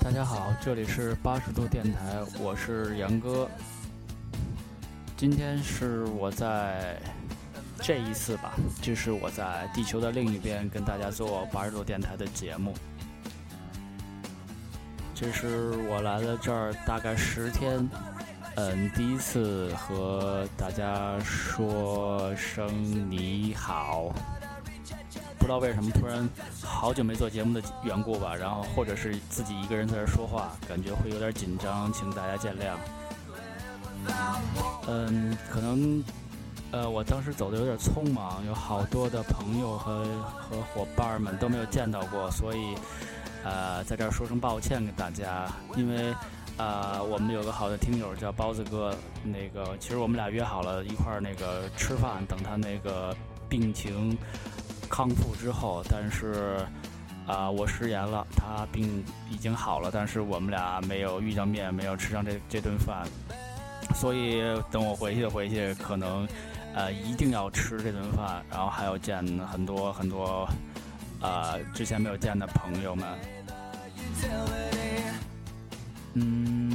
大家好，这里是八十度电台，我是杨哥。今天是我在这一次吧，就是我在地球的另一边跟大家做八十度电台的节目。这是我来了这儿大概十天，嗯，第一次和大家说声你好。不知道为什么突然好久没做节目的缘故吧，然后或者是自己一个人在这说话，感觉会有点紧张，请大家见谅。嗯，可能呃，我当时走的有点匆忙，有好多的朋友和和伙伴们都没有见到过，所以呃，在这儿说声抱歉给大家。因为啊，我们有个好的听友叫包子哥，那个其实我们俩约好了一块儿那个吃饭，等他那个病情康复之后，但是啊，我食言了，他病已经好了，但是我们俩没有遇上面，没有吃上这这顿饭。所以等我回去回去，可能，呃，一定要吃这顿饭，然后还要见很多很多，呃，之前没有见的朋友们。嗯，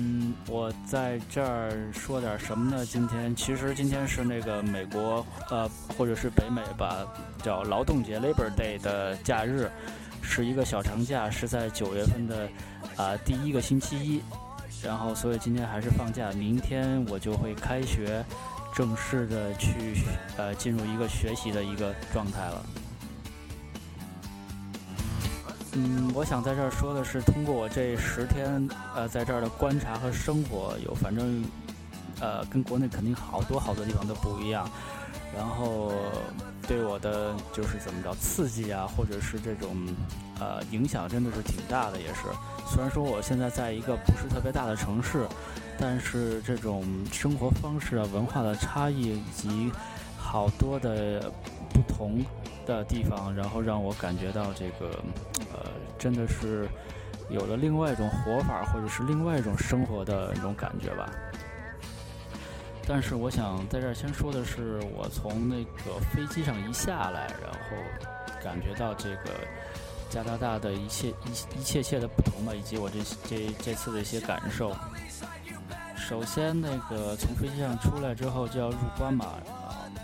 我在这儿说点什么呢？今天其实今天是那个美国，呃，或者是北美吧，叫劳动节 （Labor Day） 的假日，是一个小长假，是在九月份的，啊，第一个星期一。然后，所以今天还是放假，明天我就会开学，正式的去呃进入一个学习的一个状态了。嗯，我想在这儿说的是，通过我这十天呃在这儿的观察和生活，有反正呃跟国内肯定好多好多地方都不一样。然后对我的就是怎么着刺激啊，或者是这种呃影响，真的是挺大的。也是，虽然说我现在在一个不是特别大的城市，但是这种生活方式啊、文化的差异以及好多的不同的地方，然后让我感觉到这个呃，真的是有了另外一种活法，或者是另外一种生活的那种感觉吧。但是我想在这儿先说的是，我从那个飞机上一下来，然后感觉到这个加拿大的一切一一切切的不同吧，以及我这这这次的一些感受。首先，那个从飞机上出来之后就要入关嘛，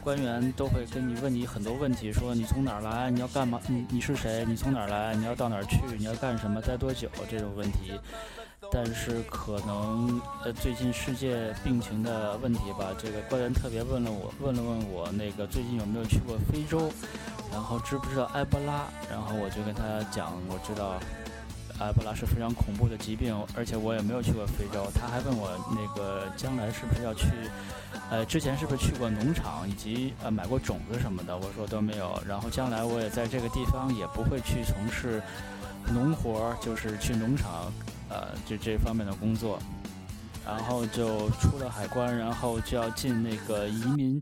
官员都会跟你问你很多问题，说你从哪儿来，你要干嘛，你你是谁，你从哪儿来，你要到哪儿去，你要干什么，待多久这种问题。但是可能呃，最近世界病情的问题吧，这个官员特别问了我，问了问我那个最近有没有去过非洲，然后知不知道埃博拉，然后我就跟他讲，我知道埃博拉是非常恐怖的疾病，而且我也没有去过非洲。他还问我那个将来是不是要去，呃，之前是不是去过农场以及呃买过种子什么的，我说都没有。然后将来我也在这个地方也不会去从事农活，就是去农场。呃，就这方面的工作，然后就出了海关，然后就要进那个移民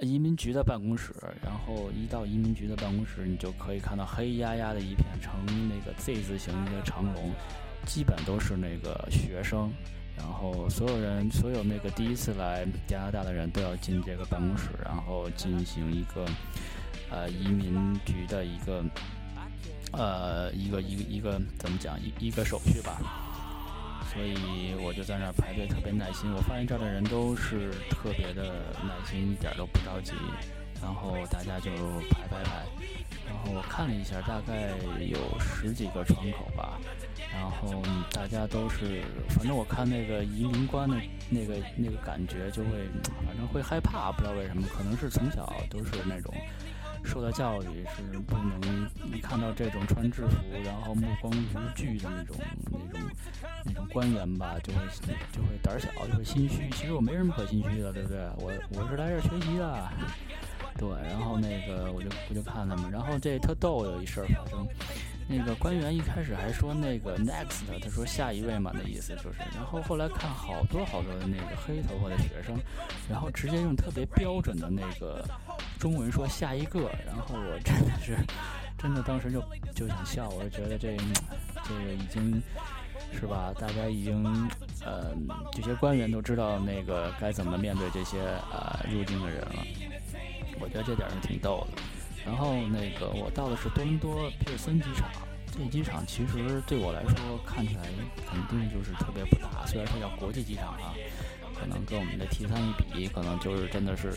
移民局的办公室，然后一到移民局的办公室，你就可以看到黑压压的一片成那个 Z 字形的长龙，基本都是那个学生，然后所有人所有那个第一次来加拿大的人都要进这个办公室，然后进行一个呃移民局的一个。呃，一个一个一个怎么讲一一个手续吧，所以我就在那儿排队，特别耐心。我发现这儿的人都是特别的耐心，一点都不着急。然后大家就排排排，然后我看了一下，大概有十几个窗口吧。然后大家都是，反正我看那个移民官的那个那个感觉，就会反正会害怕，不知道为什么，可能是从小都是那种。受到教育是不能一看到这种穿制服，然后目光如炬的那种、那种、那种官员吧，就会就会胆小，就会心虚。其实我没什么可心虚的，对不对？我我是来这学习的，对。然后那个我就我就看他们，然后这特逗，有一事儿发生。那个官员一开始还说那个 next，他说下一位嘛的意思就是，然后后来看好多好多的那个黑头发的学生，然后直接用特别标准的那个中文说下一个，然后我真的是真的当时就就想笑，我就觉得这这个已经是吧，大家已经呃这些官员都知道那个该怎么面对这些呃入境的人了，我觉得这点是挺逗的。然后那个我到的是多伦多皮尔森机场，这机场其实对我来说看起来肯定就是特别不大，虽然它叫国际机场啊，可能跟我们的 T 三一比，可能就是真的是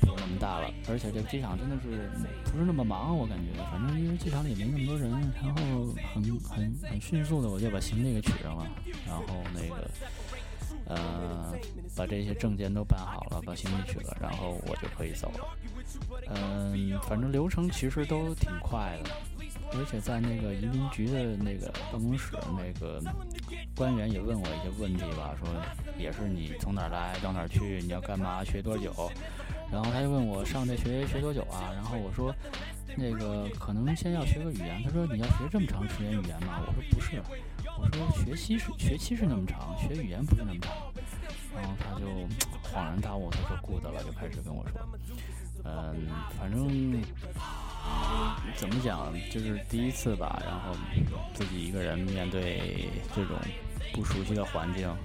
不是那么大了。而且这个机场真的是不是那么忙，我感觉，反正因为机场里没那么多人，然后很很很迅速的我就把行李给取上了，然后那个呃把这些证件都办好了，把行李取了，然后我就可以走了。嗯，反正流程其实都挺快的。而且在那个移民局的那个办公室，那个官员也问我一些问题吧，说也是你从哪儿来到哪儿去，你要干嘛，学多久？然后他就问我上这学学多久啊？然后我说那个可能先要学个语言。他说你要学这么长时间语言吗？我说不是，我说学期是学期是那么长，学语言不是那么长。然后他就恍然大悟，他说 good 了，就开始跟我说，嗯，反正。怎么讲？就是第一次吧，然后自己一个人面对这种不熟悉的环境，啊，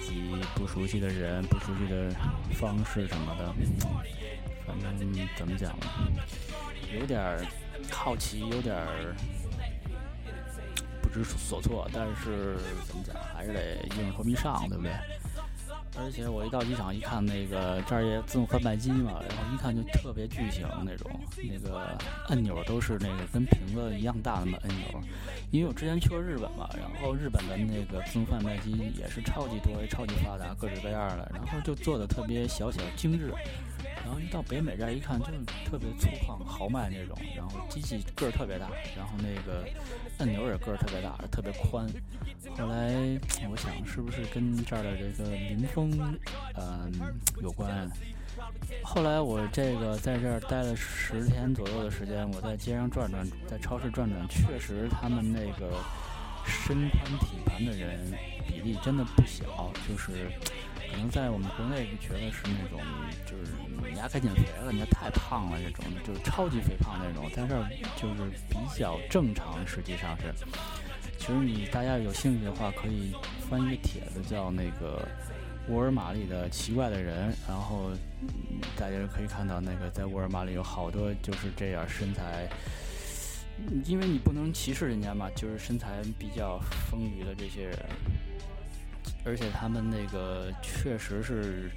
以及不熟悉的人、不熟悉的方式什么的，反正怎么讲呢？有点好奇，有点知所措，但是怎么讲，还是得硬着头皮上，对不对？而且我一到机场一看，那个这儿也自动贩卖机嘛，然后一看就特别巨型那种，那个按钮都是那个跟瓶子一样大的按钮。因为我之前去过日本嘛，然后日本的那个自动贩卖机也是超级多、超级发达，各式各样的，然后就做的特别小巧精致。然后一到北美这儿一看，就是特别粗犷豪迈那种，然后机器个儿特别大，然后那个按钮也个儿特别大，特别宽。后来我想，是不是跟这儿的这个民风，嗯，有关？后来我这个在这儿待了十天左右的时间，我在街上转转，在超市转转，确实他们那个身宽体盘的人比例真的不小，就是。可能在我们国内觉得是那种，就是你家该减肥了，你家太胖了，这种就是超级肥胖那种，在这就是比较正常。实际上是，其实你大家有兴趣的话，可以翻一个帖子，叫那个沃尔玛里的奇怪的人，然后大家可以看到那个在沃尔玛里有好多就是这样身材，因为你不能歧视人家嘛，就是身材比较丰腴的这些人。而且他们那个确实是，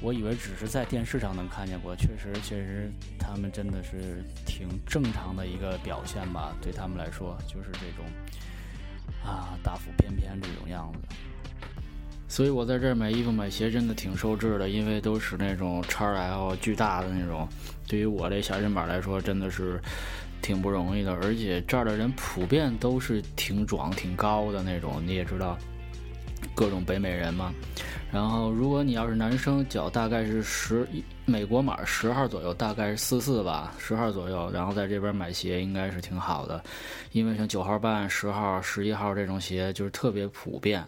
我以为只是在电视上能看见过，确实确实他们真的是挺正常的一个表现吧。对他们来说，就是这种啊大腹便便这种样子。所以我在这儿买衣服买鞋真的挺受制的，因为都是那种 XL 巨大的那种，对于我这小身板来说真的是挺不容易的。而且这儿的人普遍都是挺壮挺高的那种，你也知道。各种北美人嘛，然后如果你要是男生，脚大概是十一美国码十号左右，大概是四四吧，十号左右。然后在这边买鞋应该是挺好的，因为像九号半、十号、十一号这种鞋就是特别普遍，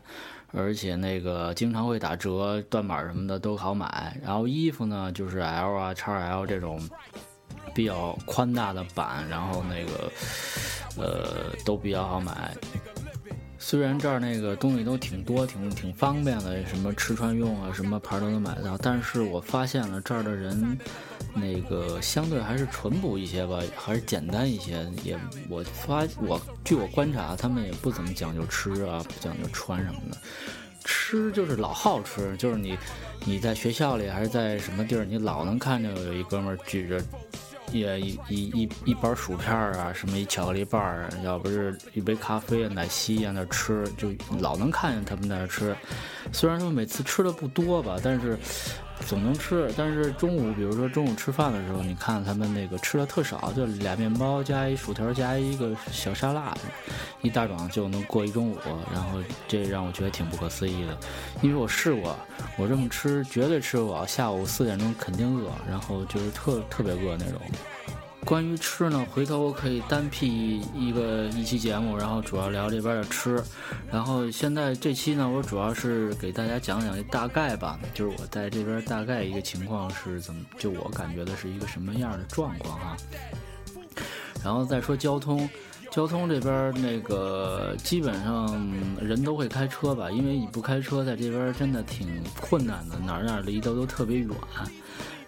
而且那个经常会打折，断码什么的都好买。然后衣服呢，就是 L 啊、x L 这种比较宽大的版，然后那个呃都比较好买。虽然这儿那个东西都挺多，挺挺方便的，什么吃穿用啊，什么牌都能买到。但是我发现了这儿的人，那个相对还是淳朴一些吧，还是简单一些。也我发我据我观察，他们也不怎么讲究吃啊，不讲究穿什么的。吃就是老好吃，就是你你在学校里还是在什么地儿，你老能看见有一哥们举着。也一一一一包薯片啊，什么一巧克力棒儿，要不是一杯咖啡啊、奶昔啊，那吃就老能看见他们在那吃。虽然说每次吃的不多吧，但是。总能吃，但是中午，比如说中午吃饭的时候，你看他们那个吃的特少，就俩面包加一薯条加一个小沙拉，一大壮就能过一中午，然后这让我觉得挺不可思议的，因为我试过，我这么吃绝对吃不饱，下午四点钟肯定饿，然后就是特特别饿那种。关于吃呢，回头我可以单辟一个一期节目，然后主要聊这边的吃。然后现在这期呢，我主要是给大家讲讲大概吧，就是我在这边大概一个情况是怎么，就我感觉的是一个什么样的状况哈。然后再说交通，交通这边那个基本上人都会开车吧，因为你不开车在这边真的挺困难的，哪儿哪儿离都都特别远。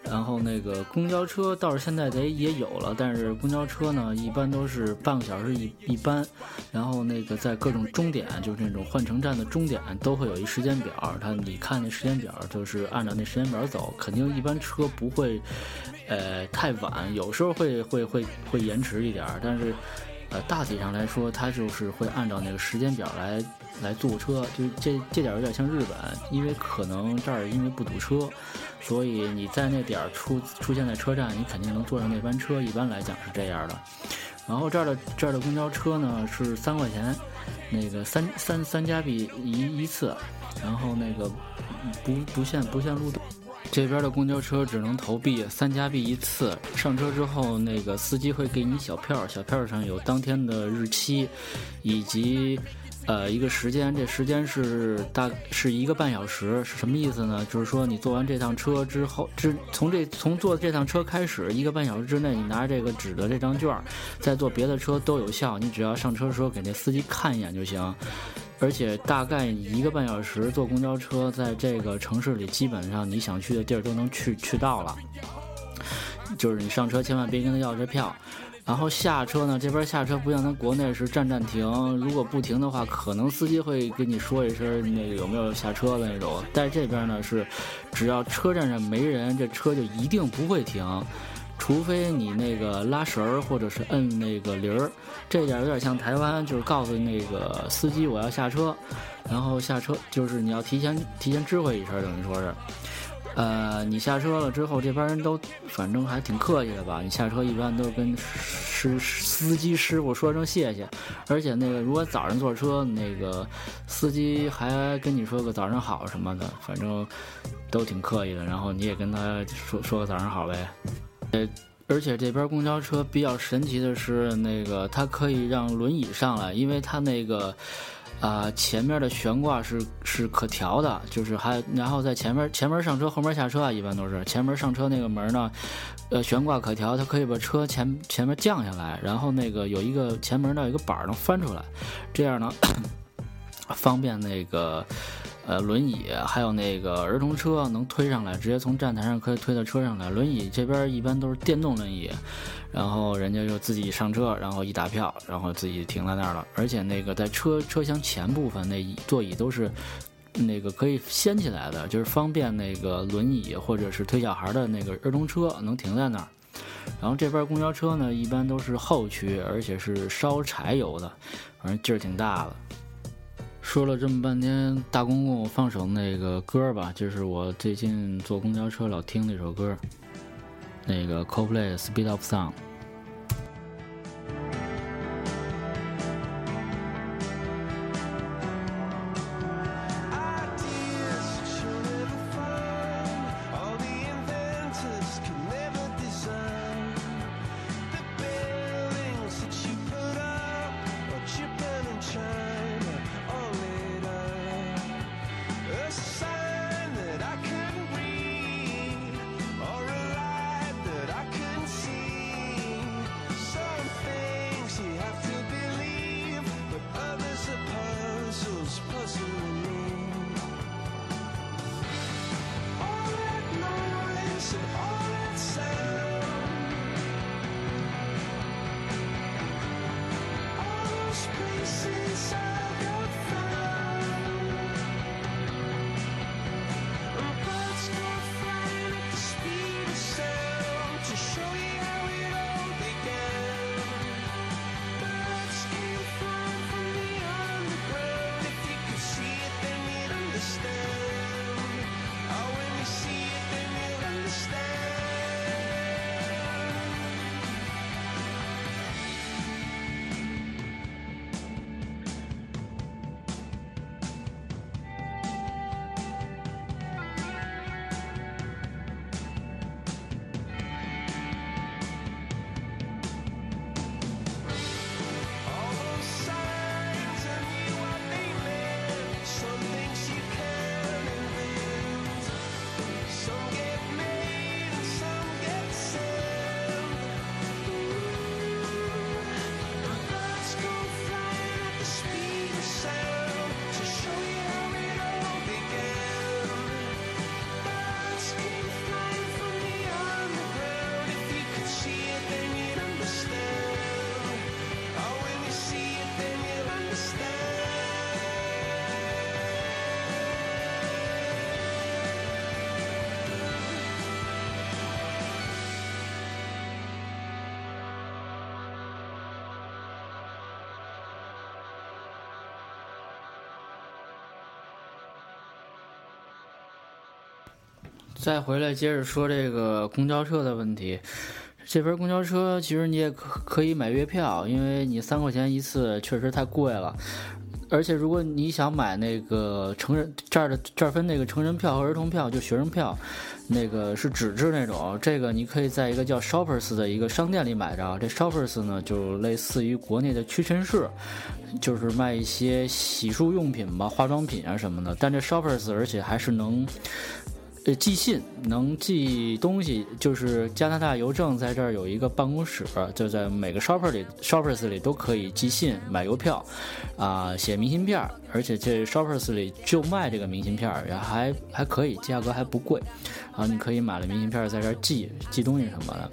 然后那个公交车倒是现在得也有了，但是公交车呢，一般都是半个小时一一班，然后那个在各种终点，就是那种换乘站的终点，都会有一时间表。他你看那时间表，就是按照那时间表走，肯定一般车不会，呃，太晚，有时候会会会会延迟一点，但是，呃，大体上来说，它就是会按照那个时间表来来坐车，就是这这点有点像日本，因为可能这儿因为不堵车。所以你在那点儿出出现在车站，你肯定能坐上那班车。一般来讲是这样的。然后这儿的这儿的公交车呢是三块钱，那个三三三加币一一次，然后那个不不限不限路段。这边的公交车只能投币，三加币一次。上车之后，那个司机会给你小票，小票上有当天的日期，以及。呃，一个时间，这时间是大是一个半小时，是什么意思呢？就是说你坐完这趟车之后，之从这从坐这趟车开始，一个半小时之内，你拿着这个纸的这张券，再坐别的车都有效。你只要上车的时候给那司机看一眼就行。而且大概一个半小时坐公交车，在这个城市里，基本上你想去的地儿都能去去到了。就是你上车千万别跟他要这票。然后下车呢，这边下车不像咱国内是站站停，如果不停的话，可能司机会跟你说一声那个有没有下车的那种。在这边呢是，只要车站上没人，这车就一定不会停，除非你那个拉绳儿或者是摁那个铃儿。这点有点像台湾，就是告诉那个司机我要下车，然后下车就是你要提前提前知会一声，等于说是。呃，你下车了之后，这帮人都反正还挺客气的吧？你下车一般都跟师司机师傅说声谢谢，而且那个如果早上坐车，那个司机还跟你说个早上好什么的，反正都挺客气的。然后你也跟他说说个早上好呗。呃，而且这边公交车比较神奇的是，那个它可以让轮椅上来，因为它那个。啊，前面的悬挂是是可调的，就是还然后在前面前门上车，后门下车啊，一般都是前门上车那个门呢，呃，悬挂可调，它可以把车前前面降下来，然后那个有一个前门那有一个板能翻出来，这样呢 方便那个。呃，轮椅还有那个儿童车能推上来，直接从站台上可以推到车上来。轮椅这边一般都是电动轮椅，然后人家就自己上车，然后一打票，然后自己停在那儿了。而且那个在车车厢前部分那座椅都是那个可以掀起来的，就是方便那个轮椅或者是推小孩的那个儿童车能停在那儿。然后这边公交车呢，一般都是后驱，而且是烧柴油的，反正劲儿挺大的。说了这么半天，大公公放首那个歌吧，就是我最近坐公交车老听那首歌，那个 Coldplay Speed Up Sound。再回来接着说这个公交车的问题。这边公交车其实你也可可以买月票，因为你三块钱一次确实太贵了。而且如果你想买那个成人这儿的这儿分那个成人票和儿童票，就学生票，那个是纸质那种，这个你可以在一个叫 Shoppers 的一个商店里买着。这 Shoppers 呢就类似于国内的屈臣氏，就是卖一些洗漱用品吧、化妆品啊什么的。但这 Shoppers 而且还是能。寄信能寄东西，就是加拿大邮政在这儿有一个办公室，就在每个 shopper 里，shoppers 里都可以寄信、买邮票，啊，写明信片，而且这 shoppers 里就卖这个明信片，也还还可以，价格还不贵，然后你可以买了明信片在这儿寄寄东西什么的。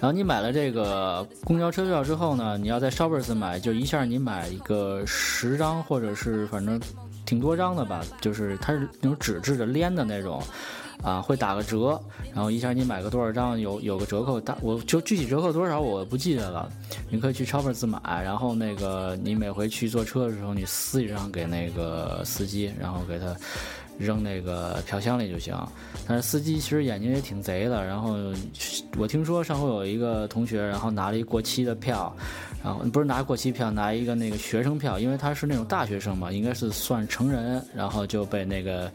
然后你买了这个公交车票之后呢，你要在 shoppers 买，就一下你买一个十张，或者是反正。挺多张的吧，就是它是那种纸质的连的那种，啊，会打个折，然后一下你买个多少张有有个折扣，打我就具体折扣多少我不记得了，你可以去超市自买，然后那个你每回去坐车的时候，你撕一张给那个司机，然后给他扔那个票箱里就行。但是司机其实眼睛也挺贼的，然后我听说上回有一个同学，然后拿了一过期的票。然后不是拿过期票，拿一个那个学生票，因为他是那种大学生嘛，应该是算成人，然后就被那个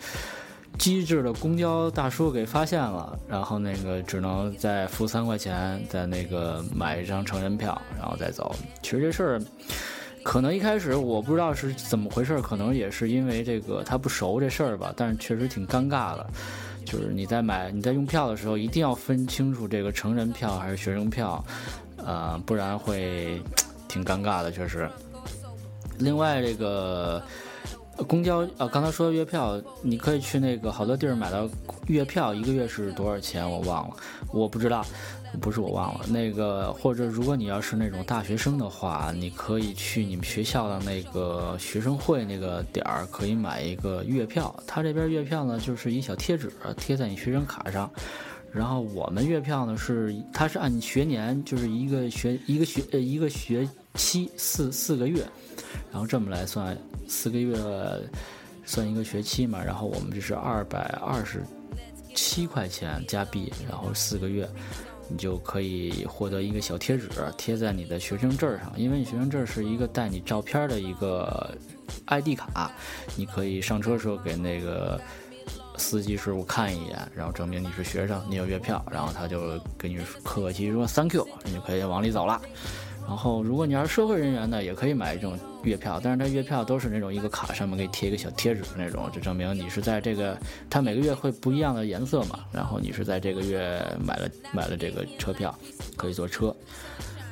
机智的公交大叔给发现了，然后那个只能再付三块钱，在那个买一张成人票，然后再走。其实这事儿可能一开始我不知道是怎么回事，可能也是因为这个他不熟这事儿吧，但是确实挺尴尬的。就是你在买你在用票的时候，一定要分清楚这个成人票还是学生票。呃，不然会 挺尴尬的，确实。另外，这个公交呃，刚才说的月票，你可以去那个好多地儿买到月票，一个月是多少钱？我忘了，我不知道，不是我忘了。那个或者如果你要是那种大学生的话，你可以去你们学校的那个学生会那个点儿，可以买一个月票。他这边月票呢，就是一小贴纸贴在你学生卡上。然后我们月票呢是，它是按学年，就是一个学一个学呃一个学期四四个月，然后这么来算，四个月算一个学期嘛。然后我们这是二百二十七块钱加币，然后四个月，你就可以获得一个小贴纸贴在你的学生证上，因为你学生证是一个带你照片的一个 ID 卡，你可以上车时候给那个。司机师傅看一眼，然后证明你是学生，你有月票，然后他就跟你客气说 “thank you”，你就可以往里走了。然后，如果你要是社会人员呢，也可以买这种月票，但是它月票都是那种一个卡上面给贴一个小贴纸的那种，就证明你是在这个，它每个月会不一样的颜色嘛，然后你是在这个月买了买了这个车票，可以坐车。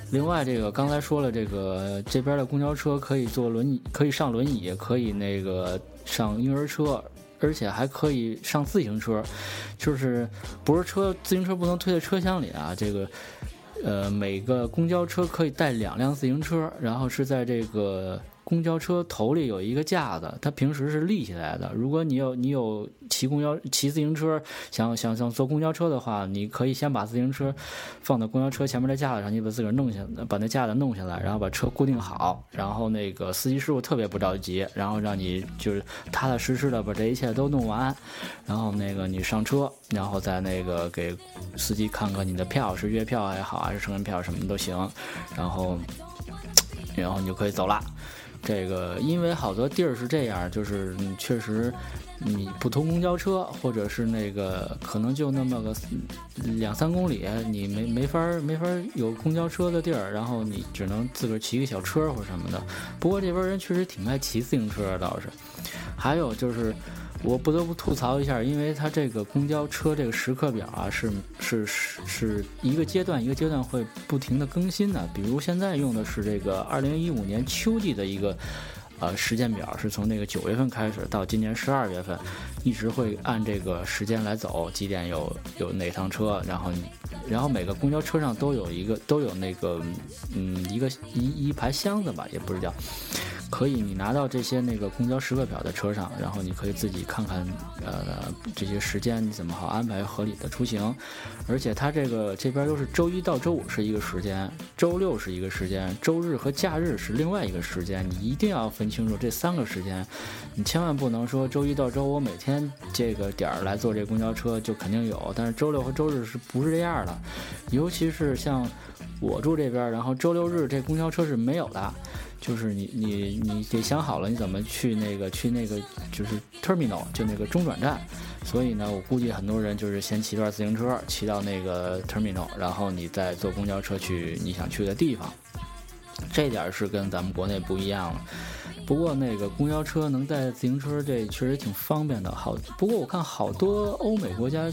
另外，这个刚才说了，这个这边的公交车可以坐轮椅，可以上轮椅，可以那个上婴儿车。而且还可以上自行车，就是不是车自行车不能推在车厢里啊？这个，呃，每个公交车可以带两辆自行车，然后是在这个。公交车头里有一个架子，它平时是立起来的。如果你有你有骑公交骑自行车，想想想坐公交车的话，你可以先把自行车放到公交车前面的架子上，你把自个儿弄下，把那架子弄下来，然后把车固定好，然后那个司机师傅特别不着急，然后让你就是踏踏实实的把这一切都弄完，然后那个你上车，然后再那个给司机看看你的票是月票也好还是成人票什么都行，然后然后你就可以走了。这个，因为好多地儿是这样，就是你确实，你不通公交车或者是那个，可能就那么个两三公里，你没没法没法有公交车的地儿，然后你只能自个儿骑个小车或什么的。不过这边人确实挺爱骑自行车，倒是。还有就是。我不得不吐槽一下，因为它这个公交车这个时刻表啊，是是是是一个阶段一个阶段会不停的更新的。比如现在用的是这个二零一五年秋季的一个呃时间表，是从那个九月份开始到今年十二月份，一直会按这个时间来走，几点有有哪趟车，然后然后每个公交车上都有一个都有那个嗯一个一一排箱子吧，也不是叫。可以你拿到这些那个公交时刻表在车上，然后你可以自己看看呃这些时间你怎么好安排合理的出行。而且它这个这边都是周一到周五是一个时间，周六是一个时间，周日和假日是另外一个时间，你一定要分清楚这三个时间。你千万不能说周一到周五每天这个点儿来坐这公交车就肯定有，但是周六和周日是不是这样的？尤其是像我住这边，然后周六日这公交车是没有的，就是你你你得想好了你怎么去那个去那个就是 terminal 就那个中转站。所以呢，我估计很多人就是先骑段自行车，骑到那个 terminal，然后你再坐公交车去你想去的地方。这点是跟咱们国内不一样了。不过那个公交车能带自行车，这确实挺方便的。好，不过我看好多欧美国家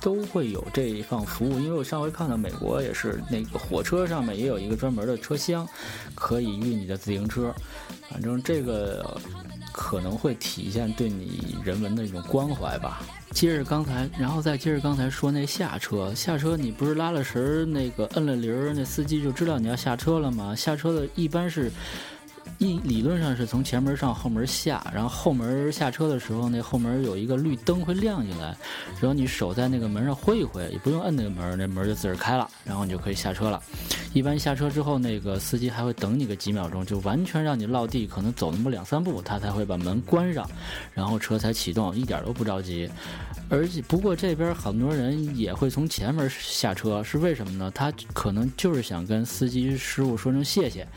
都会有这一项服务，因为我上回看到美国也是那个火车上面也有一个专门的车厢，可以运你的自行车。反正这个可能会体现对你人文的一种关怀吧。接着刚才，然后再接着刚才说那下车，下车你不是拉了绳儿那个摁了铃儿，那司机就知道你要下车了吗？下车的一般是。一理论上是从前门上后门下，然后后门下车的时候，那后门有一个绿灯会亮起来，然后你手在那个门上挥一挥，也不用摁那个门，那门就自个儿开了，然后你就可以下车了。一般下车之后，那个司机还会等你个几秒钟，就完全让你落地，可能走那么两三步，他才会把门关上，然后车才启动，一点都不着急。而且不过这边很多人也会从前门下车，是为什么呢？他可能就是想跟司机师傅说声谢谢。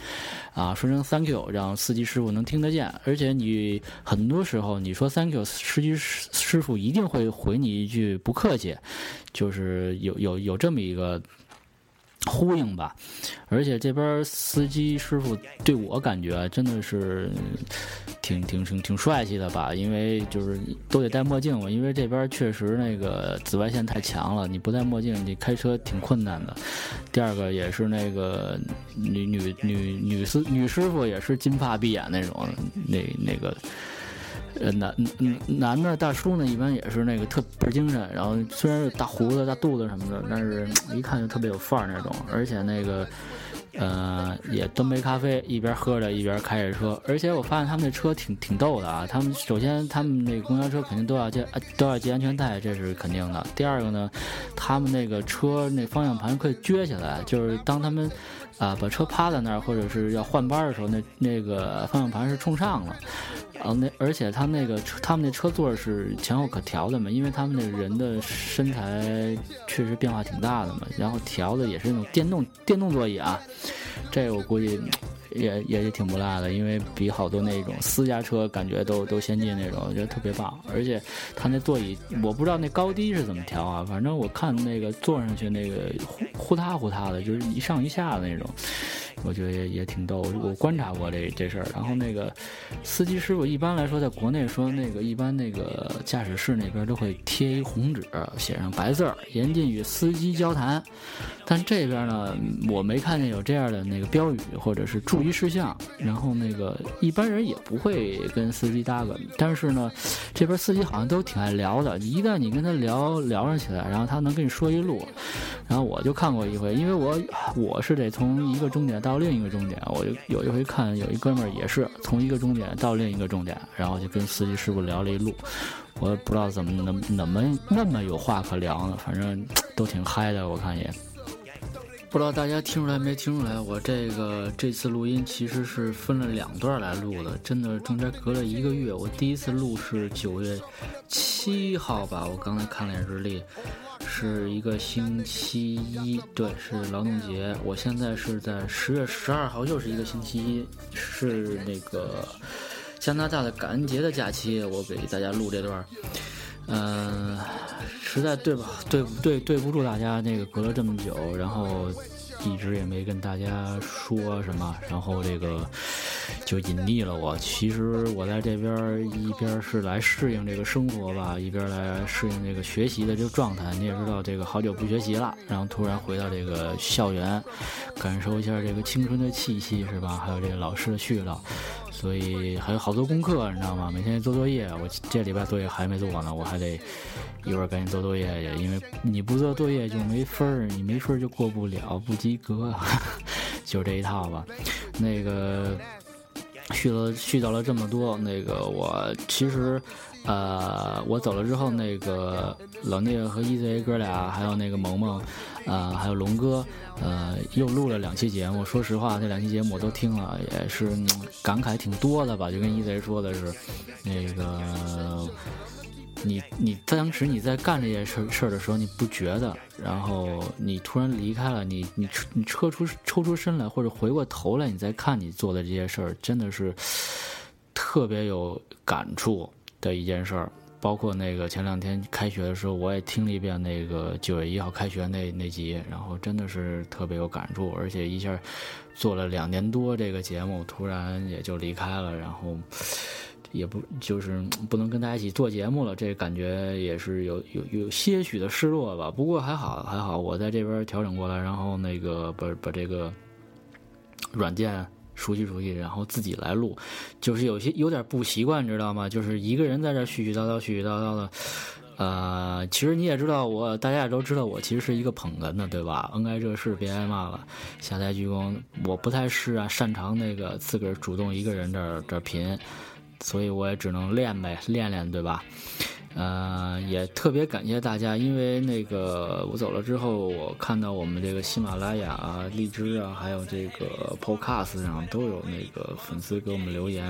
啊，说声 thank you，让司机师傅能听得见。而且你很多时候你说 thank you，司机师傅一定会回你一句不客气，就是有有有这么一个。呼应吧，而且这边司机师傅对我感觉真的是挺挺挺挺帅气的吧，因为就是都得戴墨镜嘛，因为这边确实那个紫外线太强了，你不戴墨镜你开车挺困难的。第二个也是那个女女女女司女师傅也是金发碧眼那种，那那个。呃，男男的大叔呢，一般也是那个特倍精神，然后虽然是大胡子、大肚子什么的，但是一看就特别有范儿那种。而且那个，呃，也端杯咖啡，一边喝着一边开着车。而且我发现他们那车挺挺逗的啊，他们首先他们那公交车肯定都要系都要系安全带，这是肯定的。第二个呢，他们那个车那方向盘可以撅起来，就是当他们。啊，把车趴在那儿，或者是要换班的时候，那那个方向盘是冲上了，然后那而且他那个他们那车座是前后可调的嘛，因为他们那人的身材确实变化挺大的嘛，然后调的也是那种电动电动座椅啊，这我估计。也也是挺不赖的，因为比好多那种私家车感觉都都先进那种，我觉得特别棒。而且它那座椅，我不知道那高低是怎么调啊，反正我看那个坐上去那个呼呼塌呼塌的，就是一上一下的那种。我觉得也也挺逗，我观察过这这事儿。然后那个司机师傅一般来说，在国内说那个一般那个驾驶室那边都会贴一红纸，写上白字儿“严禁与司机交谈”。但这边呢，我没看见有这样的那个标语或者是注意事项。然后那个一般人也不会跟司机搭个，但是呢，这边司机好像都挺爱聊的。一旦你跟他聊聊上起来，然后他能跟你说一路。然后我就看过一回，因为我我是得从一个终点到。到另一个终点，我就有一回看有一哥们儿也是从一个终点到另一个终点，然后就跟司机师傅聊了一路，我也不知道怎么能怎么那么有话可聊呢，反正 都挺嗨的，我看也。不知道大家听出来没听出来？我这个这次录音其实是分了两段来录的，真的中间隔了一个月。我第一次录是九月七号吧，我刚才看了日历。是一个星期一，对，是劳动节。我现在是在十月十二号，又是一个星期一，是那个加拿大的感恩节的假期。我给大家录这段，嗯，实在对吧对不对对不住大家，那个隔了这么久，然后。一直也没跟大家说什么，然后这个就隐匿了我。其实我在这边一边是来适应这个生活吧，一边来适应这个学习的这个状态。你也知道，这个好久不学习了，然后突然回到这个校园，感受一下这个青春的气息，是吧？还有这个老师的絮叨。所以还有好多功课，你知道吗？每天做作业，我这礼拜作业还没做呢，我还得一会儿赶紧做作业去。因为你不做作业就没分儿，你没分儿就过不了，不及格，就这一套吧。那个絮了絮叨了这么多，那个我其实，呃，我走了之后，那个老聂和 EZ 哥俩，还有那个萌萌，呃，还有龙哥，呃，又录了两期节目。说实话，这两期节目我都听了，也是感慨挺多的吧。就跟一贼说的是，那个。你你当时你在干这件事事儿的时候，你不觉得？然后你突然离开了，你你你撤出抽出身来，或者回过头来，你再看你做的这些事儿，真的是特别有感触的一件事儿。包括那个前两天开学的时候，我也听了一遍那个九月一号开学那那集，然后真的是特别有感触，而且一下做了两年多这个节目，突然也就离开了，然后。也不就是不能跟大家一起做节目了，这感觉也是有有有些许的失落吧。不过还好还好，我在这边调整过来，然后那个把把这个软件熟悉熟悉，然后自己来录，就是有些有点不习惯，你知道吗？就是一个人在这絮絮叨叨絮絮叨叨的。呃，其实你也知道我，大家也都知道我其实是一个捧哏的，对吧？恩爱热事别挨骂了，下台鞠躬，我不太是啊，擅长那个自个儿主动一个人这这贫。所以我也只能练呗，练练，对吧？呃，也特别感谢大家，因为那个我走了之后，我看到我们这个喜马拉雅、荔枝啊，还有这个 Podcast 上都有那个粉丝给我们留言，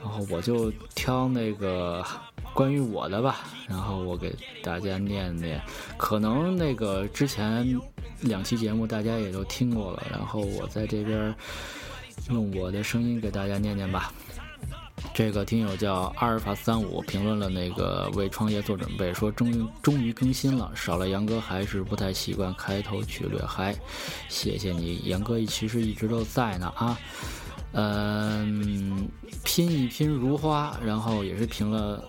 然后我就挑那个关于我的吧，然后我给大家念念。可能那个之前两期节目大家也都听过了，然后我在这边用我的声音给大家念念吧。这个听友叫阿尔法三五评论了那个为创业做准备，说终于终于更新了，少了杨哥还是不太习惯，开头曲略嗨，谢谢你，杨哥其实一直都在呢啊，嗯，拼一拼如花，然后也是评了。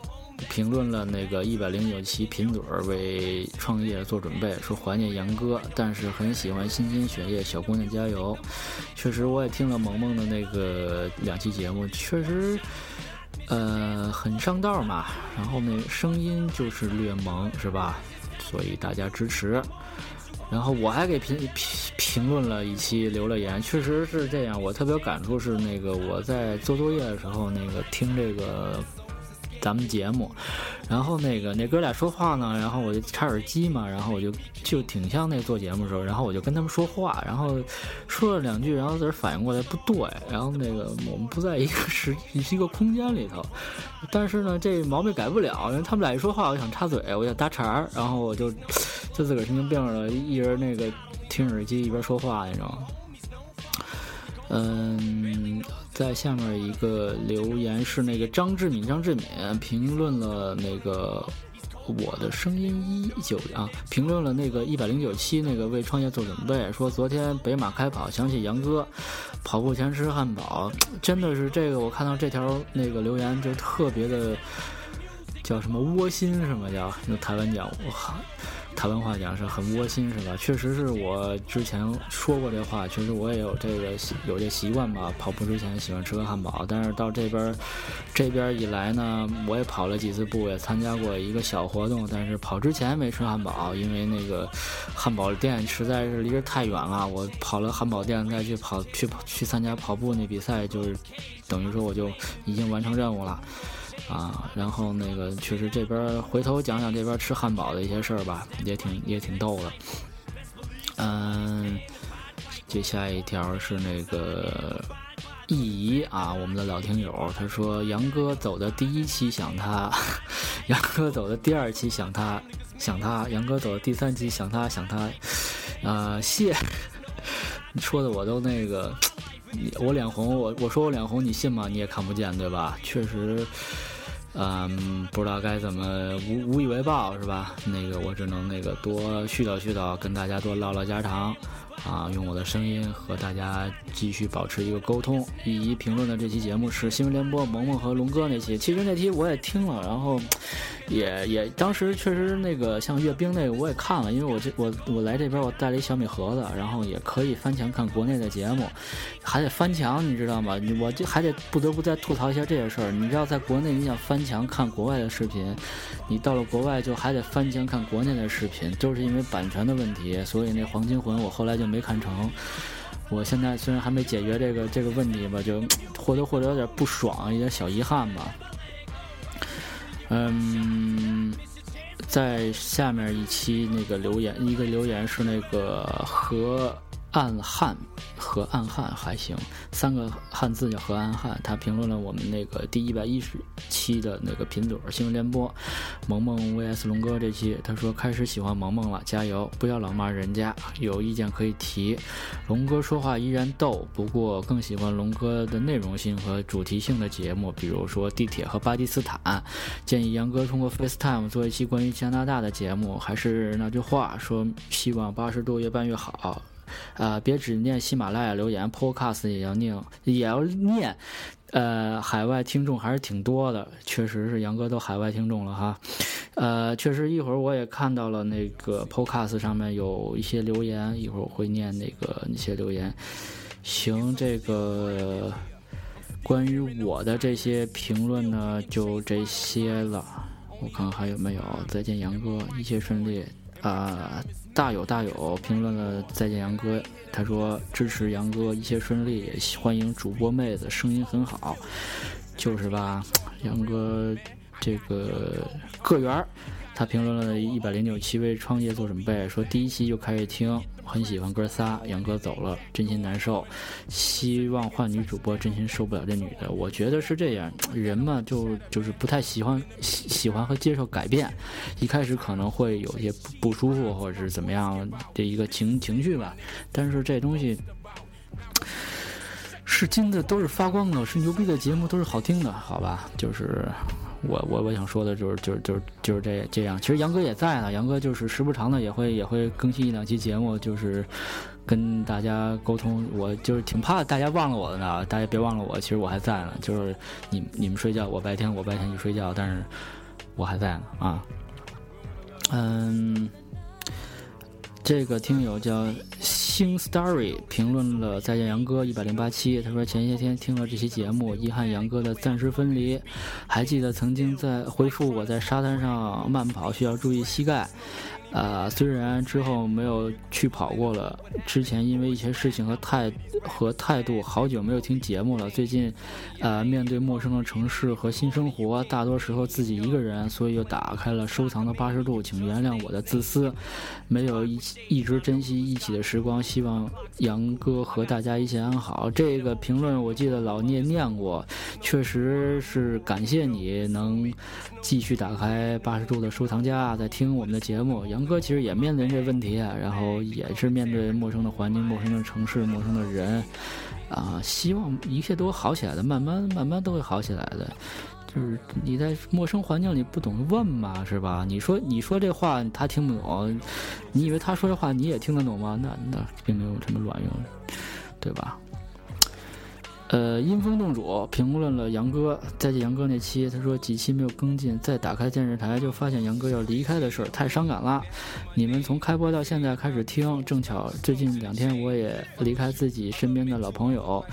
评论了那个一百零九期贫嘴儿为创业做准备，说怀念杨哥，但是很喜欢新鲜血液小姑娘加油。确实，我也听了萌萌的那个两期节目，确实，呃，很上道嘛。然后那声音就是略萌，是吧？所以大家支持。然后我还给评评评论了一期，留了言，确实是这样。我特别有感触是那个我在做作业的时候，那个听这个。咱们节目，然后那个那哥俩说话呢，然后我就插耳机嘛，然后我就就挺像那做节目的时候，然后我就跟他们说话，然后说了两句，然后自个儿反应过来不对，然后那个我们不在一个时一个空间里头，但是呢这毛病改不了，因为他们俩一说话，我想插嘴，我想搭茬儿，然后我就就自个儿神经病了，一人那个听耳机一边说话那种。嗯，在下面一个留言是那个张志敏，张志敏评论了那个我的声音一九啊，评论了那个一百零九期那个为创业做准备，说昨天北马开跑，想起杨哥跑步前吃汉堡，真的是这个我看到这条那个留言就特别的叫什么窝心，什么叫用台湾讲，我靠。台湾话讲是很窝心，是吧？确实是我之前说过这话，确实我也有这个有这习惯吧。跑步之前喜欢吃个汉堡，但是到这边这边以来呢，我也跑了几次步，也参加过一个小活动，但是跑之前没吃汉堡，因为那个汉堡店实在是离这太远了。我跑了汉堡店再去跑去去参加跑步那比赛，就是等于说我就已经完成任务了。啊，然后那个确实这边回头讲讲这边吃汉堡的一些事儿吧，也挺也挺逗的。嗯，接下一条是那个易怡啊，我们的老听友，他说杨哥走的第一期想他，杨哥走的第二期想他想他，杨哥走的第三期想他想他，啊谢，说的我都那个，我脸红，我我说我脸红，你信吗？你也看不见对吧？确实。嗯，不知道该怎么无无以为报是吧？那个我只能那个多絮叨絮叨，跟大家多唠唠家常。啊，用我的声音和大家继续保持一个沟通。一一评论的这期节目是新闻联播萌萌和龙哥那期，其实那期我也听了，然后也也当时确实那个像阅兵那个我也看了，因为我这我我来这边我带了一小米盒子，然后也可以翻墙看国内的节目，还得翻墙，你知道吗？我就还得不得不再吐槽一下这些事儿。你知道在国内你想翻墙看国外的视频，你到了国外就还得翻墙看国内的视频，就是因为版权的问题，所以那黄金魂我后来就。没看成，我现在虽然还没解决这个这个问题吧，就或多或少有点不爽，有点小遗憾吧。嗯，在下面一期那个留言，一个留言是那个和。暗汉和暗汉还行，三个汉字叫和暗汉。他评论了我们那个第一百一十期的那个品嘴新闻联播，萌萌 vs 龙哥这期，他说开始喜欢萌萌了，加油，不要老骂人家，有意见可以提。龙哥说话依然逗，不过更喜欢龙哥的内容性和主题性的节目，比如说地铁和巴基斯坦。建议杨哥通过 FaceTime 做一期关于加拿大的节目。还是那句话，说希望八十度越办越好。呃，别只念喜马拉雅留言，Podcast 也要念，也要念。呃，海外听众还是挺多的，确实是杨哥都海外听众了哈。呃，确实一会儿我也看到了那个 Podcast 上面有一些留言，一会儿我会念那个那些留言。行，这个关于我的这些评论呢，就这些了。我看看还有没有。再见，杨哥，一切顺利啊。大有大有评论了再见杨哥，他说支持杨哥一切顺利，欢迎主播妹子声音很好，就是吧，杨哥这个个缘儿。他评论了一百零九期为创业做准备，说第一期就开始听，很喜欢哥仨，杨哥走了，真心难受，希望换女主播，真心受不了这女的。我觉得是这样，人嘛，就就是不太喜欢喜喜欢和接受改变，一开始可能会有些不舒服或者是怎么样的一个情情绪吧，但是这东西是金的都是发光的，是牛逼的节目都是好听的，好吧，就是。我我我想说的就是就是就是就是这这样，其实杨哥也在呢，杨哥就是时不常的也会也会更新一两期节目，就是跟大家沟通。我就是挺怕大家忘了我的呢，大家别忘了我，其实我还在呢。就是你你们睡觉，我白天我白天去睡觉，但是我还在呢啊。嗯，这个听友叫。星 story 评论了《再见杨哥》一百零八期，他说前些天听了这期节目，遗憾杨哥的暂时分离。还记得曾经在回复我在沙滩上慢跑需要注意膝盖。呃，虽然之后没有去跑过了，之前因为一些事情和态和态度，好久没有听节目了。最近，呃，面对陌生的城市和新生活，大多时候自己一个人，所以又打开了收藏的八十度，请原谅我的自私，没有一一直珍惜一起的时光。希望杨哥和大家一切安好。这个评论我记得老聂念过，确实是感谢你能继续打开八十度的收藏夹，在听我们的节目。杨。杨哥其实也面临这问题啊，然后也是面对陌生的环境、陌生的城市、陌生的人，啊，希望一切都好起来的，慢慢慢慢都会好起来的。就是你在陌生环境里不懂问嘛，是吧？你说你说这话他听不懂，你以为他说这话你也听得懂吗？那那并没有什么卵用，对吧？呃，阴风洞主评论了杨哥再见杨哥那期，他说几期没有跟进，再打开电视台就发现杨哥要离开的事儿，太伤感了。你们从开播到现在开始听，正巧最近两天我也离开自己身边的老朋友。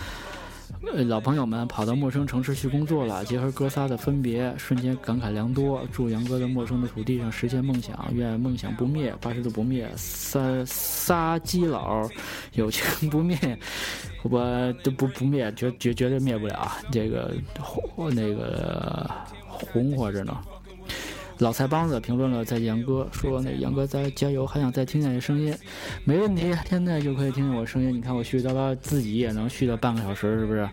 呃，老朋友们跑到陌生城市去工作了，结合哥仨的分别，瞬间感慨良多。祝杨哥在陌生的土地上实现梦想，愿梦想不灭，八十度不灭，仨仨基佬友情不灭，我都不不灭，绝绝绝对灭不了。这个红那个红火着呢。老菜帮子评论了再见杨哥，说那杨哥在加油，还想再听见你声音，没问题，现在就可以听见我声音。你看我絮絮叨叨，自己也能絮叨半个小时，是不是？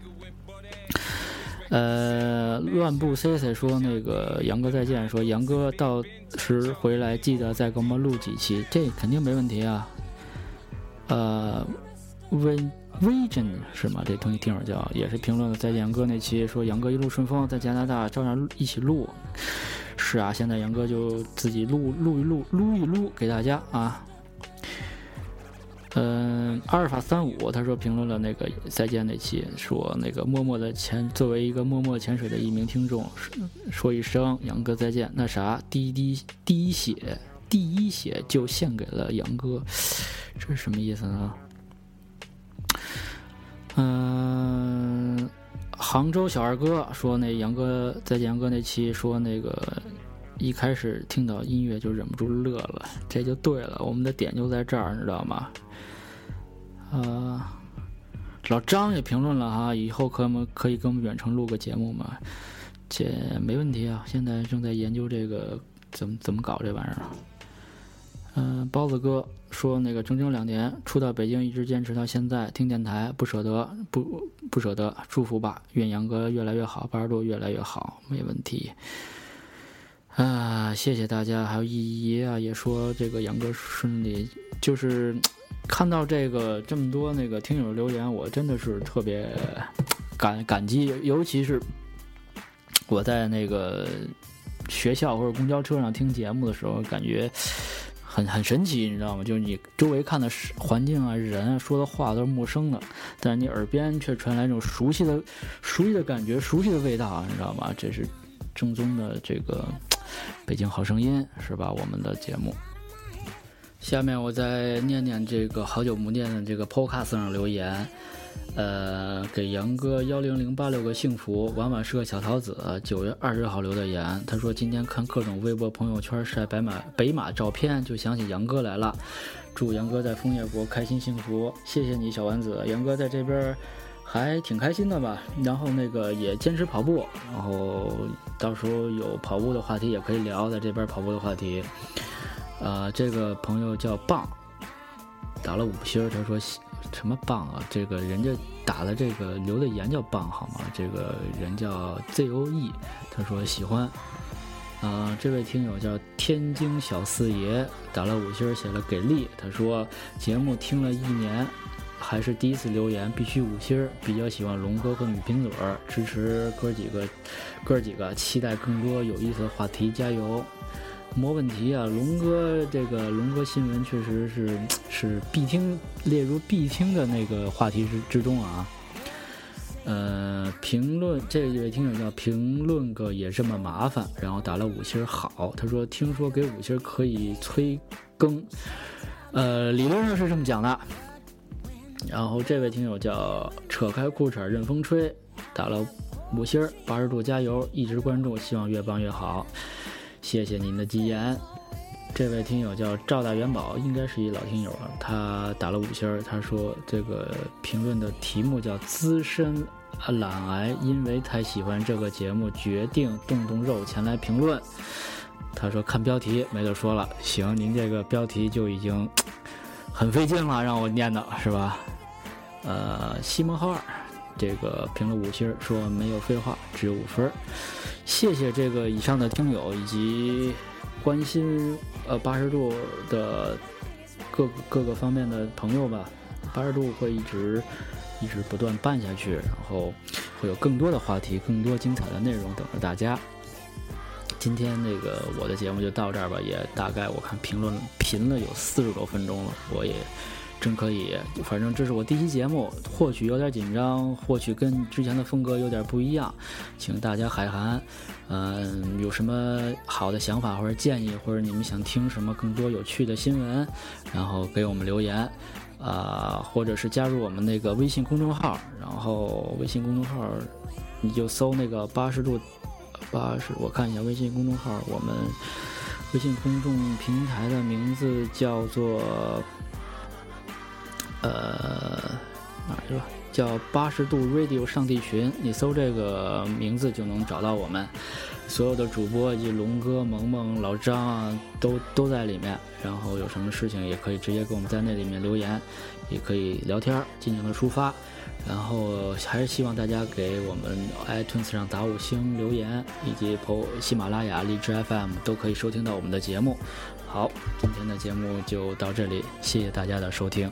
呃，乱步 C C 说那个杨哥再见，说杨哥到时回来记得再给我们录几期，这肯定没问题啊。呃，V Vision 是吗？这东西听会儿叫，也是评论了再见杨哥那期，说杨哥一路顺风，在加拿大照样一起录。是啊，现在杨哥就自己录录一录，录一录给大家啊。嗯，阿尔法三五他说评论了那个再见那期，说那个默默的潜，作为一个默默潜水的一名听众，说一声杨哥再见。那啥，第一滴第一血，第一血就献给了杨哥，这是什么意思呢？嗯。杭州小二哥说：“那杨哥再见，杨哥那期说那个一开始听到音乐就忍不住乐了，这就对了，我们的点就在这儿，你知道吗？啊，老张也评论了哈，以后可们可以跟我们远程录个节目吗？这没问题啊，现在正在研究这个怎么怎么搞这玩意儿。嗯，包子哥说那个整整两年，初到北京一直坚持到现在，听电台不舍得，不不舍得，祝福吧，愿杨哥越来越好，八十度越来越好，没问题。啊，谢谢大家，还有依依啊，也说这个杨哥顺利，就是看到这个这么多那个听友留言，我真的是特别感感激，尤其是我在那个学校或者公交车上听节目的时候，感觉。很很神奇，你知道吗？就是你周围看的环境啊、人啊、说的话都是陌生的，但是你耳边却传来这种熟悉的、熟悉的感觉、熟悉的味道，你知道吗？这是正宗的这个《北京好声音》，是吧？我们的节目。下面我再念念这个好久不念的这个 Podcast 上留言。呃，给杨哥幺零零八六个幸福，婉婉是个小桃子。九月二十号留的言，他说今天看各种微博朋友圈晒白马北马照片，就想起杨哥来了。祝杨哥在枫叶国开心幸福，谢谢你小丸子。杨哥在这边还挺开心的吧？然后那个也坚持跑步，然后到时候有跑步的话题也可以聊，在这边跑步的话题。呃，这个朋友叫棒，打了五星，他说。什么棒啊！这个人家打的这个留的言叫棒好吗？这个人叫 ZOE，他说喜欢。啊，这位听友叫天津小四爷，打了五星，写了给力。他说节目听了一年，还是第一次留言，必须五星。比较喜欢龙哥和女贫嘴，支持哥几个，哥几个期待更多有意思的话题，加油！没问题啊，龙哥，这个龙哥新闻确实是是必听，列入必听的那个话题之之中啊。呃，评论这位听友叫评论个也这么麻烦，然后打了五星好，他说听说给五星可以催更，呃，理论上是这么讲的。然后这位听友叫扯开裤衩任风吹，打了五星八十度加油，一直关注，希望越棒越好。谢谢您的吉言，这位听友叫赵大元宝，应该是一老听友了。他打了五星儿，他说这个评论的题目叫“资深懒癌”，因为太喜欢这个节目，决定动动肉前来评论。他说看标题没得说了，行，您这个标题就已经 很费劲了，让我念的是吧？呃，西蒙浩二。这个评了五星，说没有废话，只有五分。谢谢这个以上的听友以及关心呃八十度的各各个方面的朋友吧。八十度会一直一直不断办下去，然后会有更多的话题，更多精彩的内容等着大家。今天那个我的节目就到这儿吧，也大概我看评论评了有四十多分钟了，我也。真可以，反正这是我第一期节目，或许有点紧张，或许跟之前的风格有点不一样，请大家海涵。嗯，有什么好的想法或者建议，或者你们想听什么更多有趣的新闻，然后给我们留言，啊，或者是加入我们那个微信公众号，然后微信公众号你就搜那个八十度八十，我看一下微信公众号，我们微信公众平台的名字叫做。呃，哪去了？叫八十度 Radio 上帝群，你搜这个名字就能找到我们。所有的主播以及龙哥、萌萌、老张啊，都都在里面。然后有什么事情也可以直接给我们在那里面留言，也可以聊天，尽情的抒发。然后还是希望大家给我们 iTunes 上打五星留言，以及喜马拉雅、荔枝 FM 都可以收听到我们的节目。好，今天的节目就到这里，谢谢大家的收听。